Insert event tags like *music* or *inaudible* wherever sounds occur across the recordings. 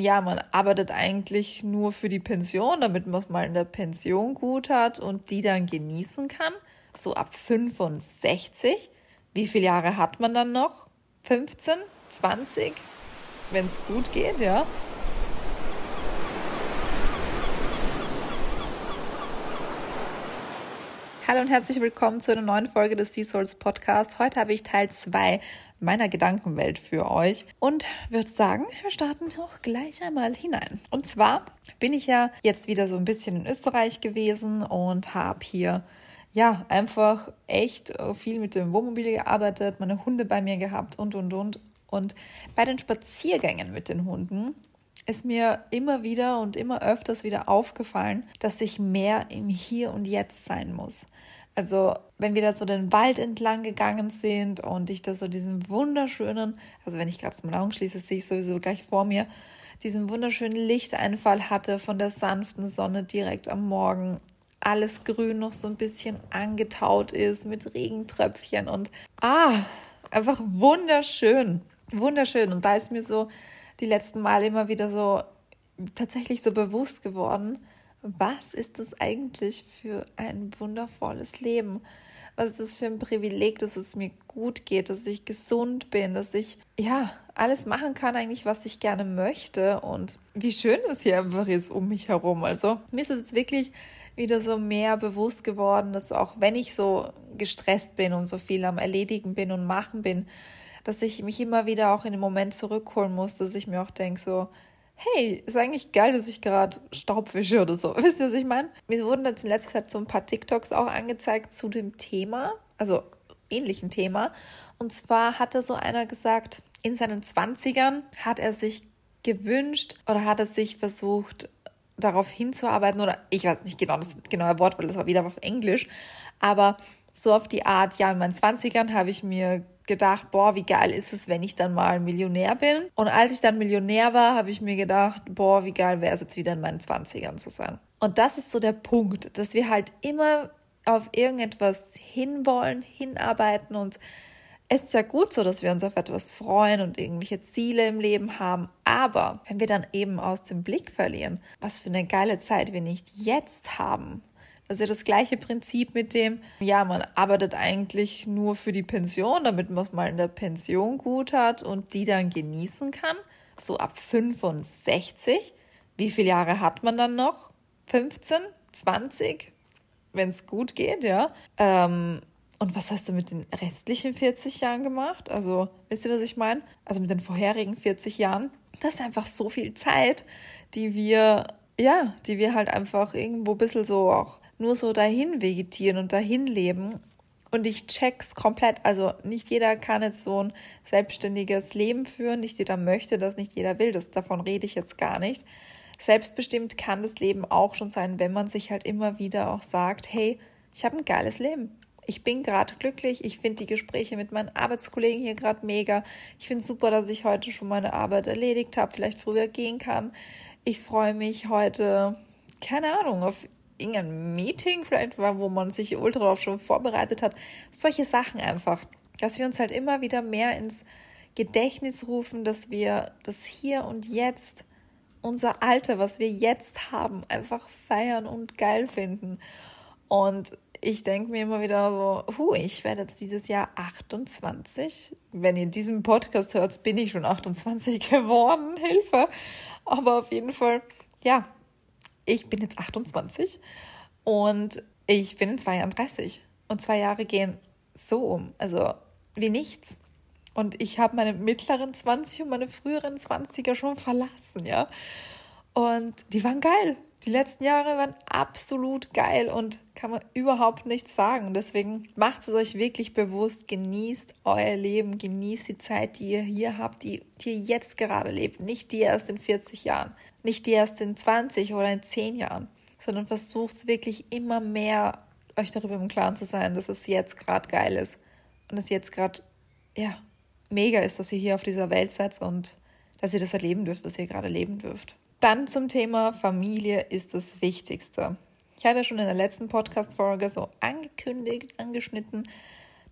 ja, man arbeitet eigentlich nur für die Pension, damit man es mal in der Pension gut hat und die dann genießen kann. So ab 65. Wie viele Jahre hat man dann noch? 15? 20? Wenn es gut geht, ja. Hallo und herzlich willkommen zu einer neuen Folge des Sea Souls Podcast. Heute habe ich Teil 2 meiner Gedankenwelt für euch und würde sagen, wir starten auch gleich einmal hinein. Und zwar bin ich ja jetzt wieder so ein bisschen in Österreich gewesen und habe hier ja einfach echt viel mit dem Wohnmobil gearbeitet, meine Hunde bei mir gehabt und und und. Und bei den Spaziergängen mit den Hunden ist mir immer wieder und immer öfters wieder aufgefallen, dass ich mehr im Hier und Jetzt sein muss. Also, wenn wir da so den Wald entlang gegangen sind und ich da so diesen wunderschönen, also wenn ich gerade meine Augen schließe, sehe ich sowieso gleich vor mir, diesen wunderschönen Lichteinfall hatte von der sanften Sonne direkt am Morgen. Alles grün noch so ein bisschen angetaut ist mit Regentröpfchen und ah, einfach wunderschön. Wunderschön. Und da ist mir so die letzten Male immer wieder so tatsächlich so bewusst geworden, was ist das eigentlich für ein wundervolles Leben? Was ist das für ein Privileg, dass es mir gut geht, dass ich gesund bin, dass ich ja alles machen kann, eigentlich, was ich gerne möchte und wie schön es hier einfach ist um mich herum. Also mir ist es jetzt wirklich wieder so mehr bewusst geworden, dass auch wenn ich so gestresst bin und so viel am Erledigen bin und machen bin, dass ich mich immer wieder auch in den Moment zurückholen muss, dass ich mir auch denke, so, hey, ist eigentlich geil, dass ich gerade Staub wische oder so. *laughs* Wisst ihr, was ich meine? Mir wurden jetzt in letzter Zeit so ein paar TikToks auch angezeigt zu dem Thema, also ähnlichen Thema. Und zwar hatte so einer gesagt, in seinen Zwanzigern hat er sich gewünscht oder hat er sich versucht, darauf hinzuarbeiten oder ich weiß nicht genau das genaue Wort, weil das war wieder auf Englisch, aber so auf die Art, ja, in meinen Zwanzigern habe ich mir gedacht, boah, wie geil ist es, wenn ich dann mal Millionär bin. Und als ich dann Millionär war, habe ich mir gedacht, boah, wie geil wäre es jetzt wieder in meinen Zwanzigern zu sein. Und das ist so der Punkt, dass wir halt immer auf irgendetwas hinwollen, hinarbeiten und es ist ja gut so, dass wir uns auf etwas freuen und irgendwelche Ziele im Leben haben. Aber wenn wir dann eben aus dem Blick verlieren, was für eine geile Zeit wir nicht jetzt haben, das ist ja das gleiche Prinzip mit dem, ja, man arbeitet eigentlich nur für die Pension, damit man es mal in der Pension gut hat und die dann genießen kann. So ab 65. Wie viele Jahre hat man dann noch? 15? 20? Wenn es gut geht, ja. Ähm, und was hast du mit den restlichen 40 Jahren gemacht? Also, wisst ihr, was ich meine? Also mit den vorherigen 40 Jahren. Das ist einfach so viel Zeit, die wir, ja, die wir halt einfach irgendwo ein bisschen so auch nur so dahin vegetieren und dahin leben. Und ich check's komplett. Also nicht jeder kann jetzt so ein selbstständiges Leben führen. Nicht jeder möchte das, nicht jeder will das. Davon rede ich jetzt gar nicht. Selbstbestimmt kann das Leben auch schon sein, wenn man sich halt immer wieder auch sagt, hey, ich habe ein geiles Leben. Ich bin gerade glücklich. Ich finde die Gespräche mit meinen Arbeitskollegen hier gerade mega. Ich finde super, dass ich heute schon meine Arbeit erledigt habe, vielleicht früher gehen kann. Ich freue mich heute, keine Ahnung, auf irgendein Meeting vielleicht war, wo man sich ultra darauf schon vorbereitet hat. Solche Sachen einfach. Dass wir uns halt immer wieder mehr ins Gedächtnis rufen, dass wir das hier und jetzt, unser Alter, was wir jetzt haben, einfach feiern und geil finden. Und ich denke mir immer wieder so, hu, ich werde jetzt dieses Jahr 28. Wenn ihr diesen Podcast hört, bin ich schon 28 *laughs* geworden. Hilfe. Aber auf jeden Fall, ja, ich bin jetzt 28 und ich bin in zwei Jahren 30. Und zwei Jahre gehen so um, also wie nichts. Und ich habe meine mittleren 20 und meine früheren 20er schon verlassen, ja. Und die waren geil. Die letzten Jahre waren absolut geil und kann man überhaupt nichts sagen. Deswegen macht es euch wirklich bewusst, genießt euer Leben, genießt die Zeit, die ihr hier habt, die, die ihr jetzt gerade lebt, nicht die erst in 40 Jahren nicht die erst in 20 oder in 10 Jahren, sondern versucht es wirklich immer mehr, euch darüber im Klaren zu sein, dass es jetzt gerade geil ist und es jetzt gerade, ja, mega ist, dass ihr hier auf dieser Welt seid und dass ihr das erleben dürft, was ihr gerade leben dürft. Dann zum Thema Familie ist das Wichtigste. Ich habe ja schon in der letzten Podcast-Folge so angekündigt, angeschnitten,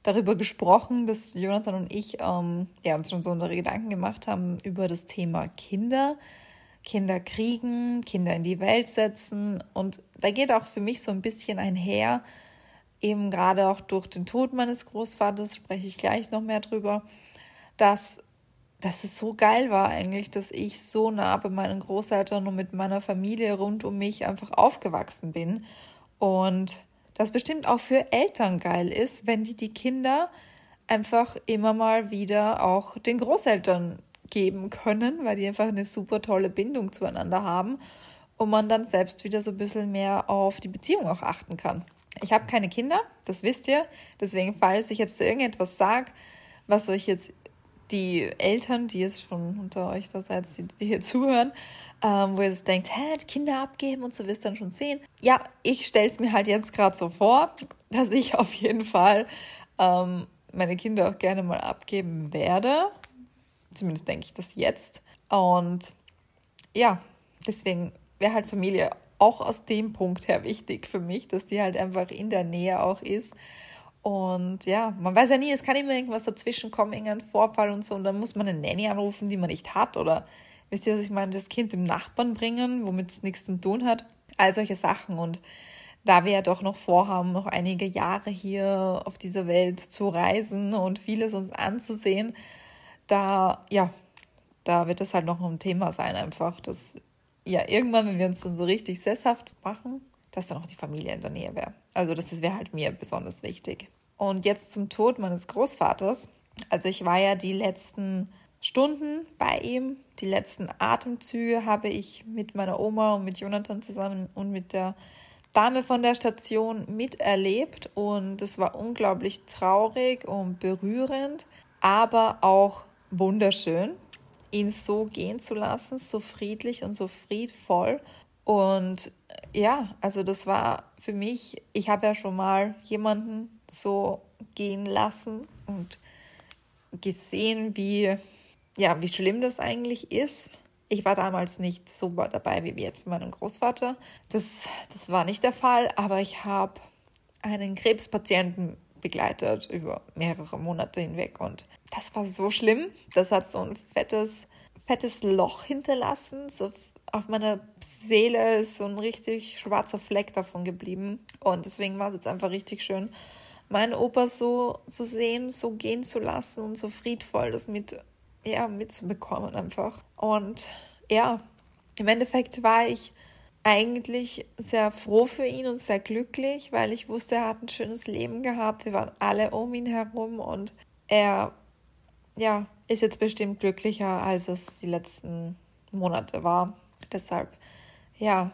darüber gesprochen, dass Jonathan und ich ähm, ja, uns schon so unsere Gedanken gemacht haben über das Thema Kinder Kinder kriegen, Kinder in die Welt setzen. Und da geht auch für mich so ein bisschen einher, eben gerade auch durch den Tod meines Großvaters, spreche ich gleich noch mehr drüber, dass, dass es so geil war eigentlich, dass ich so nah bei meinen Großeltern und mit meiner Familie rund um mich einfach aufgewachsen bin. Und das bestimmt auch für Eltern geil ist, wenn die die Kinder einfach immer mal wieder auch den Großeltern geben können, weil die einfach eine super tolle Bindung zueinander haben und man dann selbst wieder so ein bisschen mehr auf die Beziehung auch achten kann. Ich habe keine Kinder, das wisst ihr. Deswegen, falls ich jetzt irgendetwas sage, was euch jetzt die Eltern, die jetzt schon unter euch da seid, die, die hier zuhören, ähm, wo ihr jetzt denkt, hä, Kinder abgeben und so wirst dann schon sehen. Ja, ich stelle es mir halt jetzt gerade so vor, dass ich *laughs* auf jeden Fall ähm, meine Kinder auch gerne mal abgeben werde. Zumindest denke ich das jetzt. Und ja, deswegen wäre halt Familie auch aus dem Punkt her wichtig für mich, dass die halt einfach in der Nähe auch ist. Und ja, man weiß ja nie, es kann immer irgendwas dazwischen kommen, irgendein Vorfall und so. Und dann muss man eine Nanny anrufen, die man nicht hat. Oder wisst ihr, was ich meine, das Kind dem Nachbarn bringen, womit es nichts zu tun hat. All solche Sachen. Und da wir ja doch noch vorhaben, noch einige Jahre hier auf dieser Welt zu reisen und vieles uns anzusehen, da, ja, da wird das halt noch ein Thema sein, einfach, dass ja, irgendwann, wenn wir uns dann so richtig sesshaft machen, dass dann auch die Familie in der Nähe wäre. Also das wäre halt mir besonders wichtig. Und jetzt zum Tod meines Großvaters. Also ich war ja die letzten Stunden bei ihm, die letzten Atemzüge habe ich mit meiner Oma und mit Jonathan zusammen und mit der Dame von der Station miterlebt und es war unglaublich traurig und berührend, aber auch wunderschön ihn so gehen zu lassen, so friedlich und so friedvoll. Und ja, also das war für mich, ich habe ja schon mal jemanden so gehen lassen und gesehen, wie, ja, wie schlimm das eigentlich ist. Ich war damals nicht so dabei wie jetzt bei meinem Großvater. Das, das war nicht der Fall, aber ich habe einen Krebspatienten begleitet über mehrere Monate hinweg und das war so schlimm. Das hat so ein fettes, fettes Loch hinterlassen. So auf meiner Seele ist so ein richtig schwarzer Fleck davon geblieben. Und deswegen war es jetzt einfach richtig schön, meinen Opa so zu sehen, so gehen zu lassen und so friedvoll das mit, ja, mitzubekommen einfach. Und ja, im Endeffekt war ich eigentlich sehr froh für ihn und sehr glücklich, weil ich wusste, er hat ein schönes Leben gehabt. Wir waren alle um ihn herum und er ja, ist jetzt bestimmt glücklicher, als es die letzten Monate war. Deshalb, ja,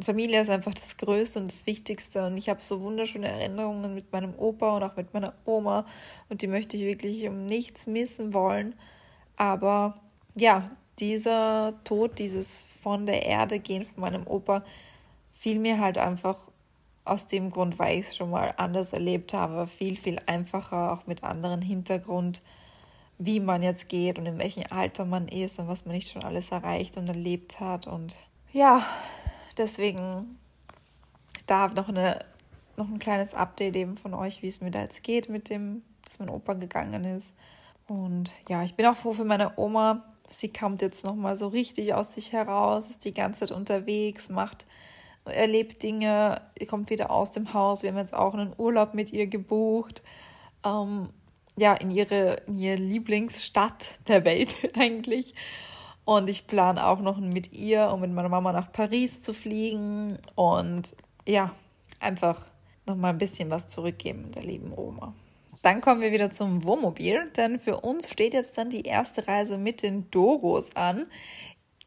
Familie ist einfach das Größte und das Wichtigste. Und ich habe so wunderschöne Erinnerungen mit meinem Opa und auch mit meiner Oma. Und die möchte ich wirklich um nichts missen wollen. Aber ja, dieser Tod, dieses von der Erde gehen von meinem Opa, fiel mir halt einfach aus dem Grund, weil ich es schon mal anders erlebt habe, viel, viel einfacher, auch mit anderen Hintergrund wie man jetzt geht und in welchem Alter man ist und was man nicht schon alles erreicht und erlebt hat. Und ja, deswegen da noch, eine, noch ein kleines Update eben von euch, wie es mir da jetzt geht mit dem, dass mein Opa gegangen ist. Und ja, ich bin auch froh für meine Oma. Sie kommt jetzt nochmal so richtig aus sich heraus, ist die ganze Zeit unterwegs, macht, erlebt Dinge, kommt wieder aus dem Haus. Wir haben jetzt auch einen Urlaub mit ihr gebucht. Ähm, ja, in ihre, in ihre Lieblingsstadt der Welt *laughs* eigentlich. Und ich plane auch noch mit ihr und mit meiner Mama nach Paris zu fliegen und ja, einfach nochmal ein bisschen was zurückgeben der lieben Oma. Dann kommen wir wieder zum Wohnmobil, denn für uns steht jetzt dann die erste Reise mit den Dogos an.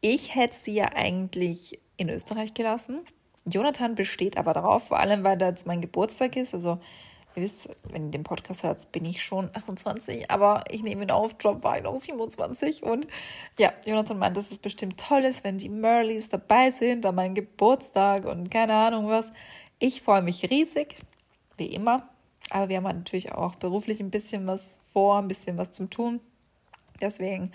Ich hätte sie ja eigentlich in Österreich gelassen. Jonathan besteht aber darauf, vor allem weil da jetzt mein Geburtstag ist. Also Ihr wisst, wenn ihr den Podcast hört, bin ich schon 28, aber ich nehme ihn auf, Job war noch 27. Und ja, Jonathan meint, dass es bestimmt toll ist, wenn die Merleys dabei sind an meinem Geburtstag und keine Ahnung was. Ich freue mich riesig, wie immer. Aber wir haben natürlich auch beruflich ein bisschen was vor, ein bisschen was zum Tun. Deswegen,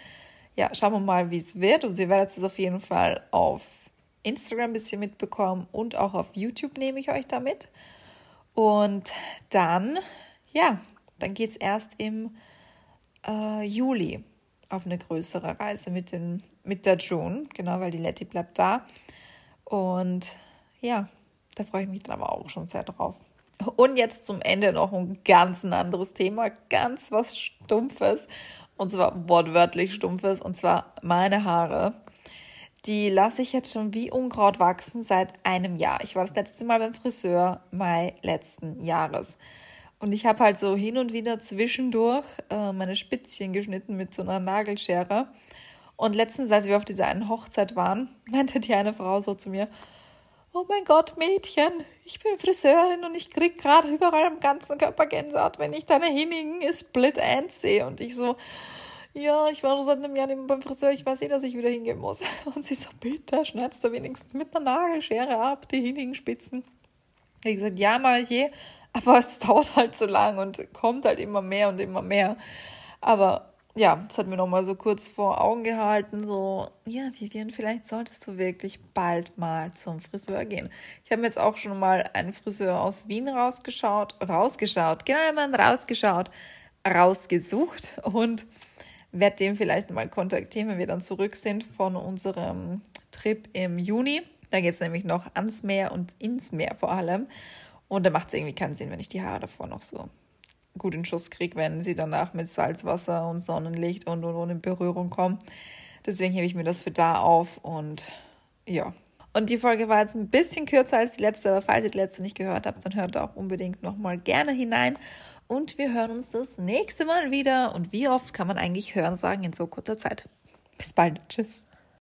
ja, schauen wir mal, wie es wird. Und Sie werdet es auf jeden Fall auf Instagram ein bisschen mitbekommen und auch auf YouTube nehme ich euch damit. Und dann, ja, dann geht es erst im äh, Juli. auf eine größere Reise mit, den, mit der June, genau, weil die Letty bleibt da. Und ja, da freue ich mich dann aber auch schon sehr drauf. Und jetzt zum Ende noch ein ganz anderes Thema, ganz was Stumpfes. Und zwar wortwörtlich Stumpfes. Und zwar meine Haare. Die lasse ich jetzt schon wie Unkraut wachsen seit einem Jahr. Ich war das letzte Mal beim Friseur Mai letzten Jahres. Und ich habe halt so hin und wieder zwischendurch äh, meine Spitzchen geschnitten mit so einer Nagelschere. Und letztens, als wir auf dieser einen Hochzeit waren, *laughs* meinte die eine Frau so zu mir, oh mein Gott, Mädchen, ich bin Friseurin und ich krieg gerade überall am ganzen Körper Gänsehaut, wenn ich deine hinnigen Split Ends sehe. Und ich so, ja, ich war schon seit einem Jahr nicht mehr beim Friseur, ich weiß eh, dass ich wieder hingehen muss. *laughs* Und sie so, bitte, schneidest du wenigstens mit einer Nagelschere ab, die hinnigen Spitzen. Ich gesagt, ja, mache ich eh, aber es dauert halt so lang und kommt halt immer mehr und immer mehr. Aber ja, das hat mir nochmal so kurz vor Augen gehalten, so, ja, Vivian, vielleicht solltest du wirklich bald mal zum Friseur gehen. Ich habe mir jetzt auch schon mal einen Friseur aus Wien rausgeschaut, rausgeschaut, genau, man rausgeschaut, rausgesucht und werde den vielleicht mal kontaktieren, wenn wir dann zurück sind von unserem Trip im Juni. Da geht es nämlich noch ans Meer und ins Meer vor allem. Und da macht es irgendwie keinen Sinn, wenn ich die Haare davor noch so gut in Schuss kriege, wenn sie danach mit Salzwasser und Sonnenlicht und, und, und in Berührung kommen. Deswegen hebe ich mir das für da auf und ja. Und die Folge war jetzt ein bisschen kürzer als die letzte, aber falls ihr die letzte nicht gehört habt, dann hört auch unbedingt nochmal gerne hinein. Und wir hören uns das nächste Mal wieder. Und wie oft kann man eigentlich hören sagen in so kurzer Zeit? Bis bald. Tschüss.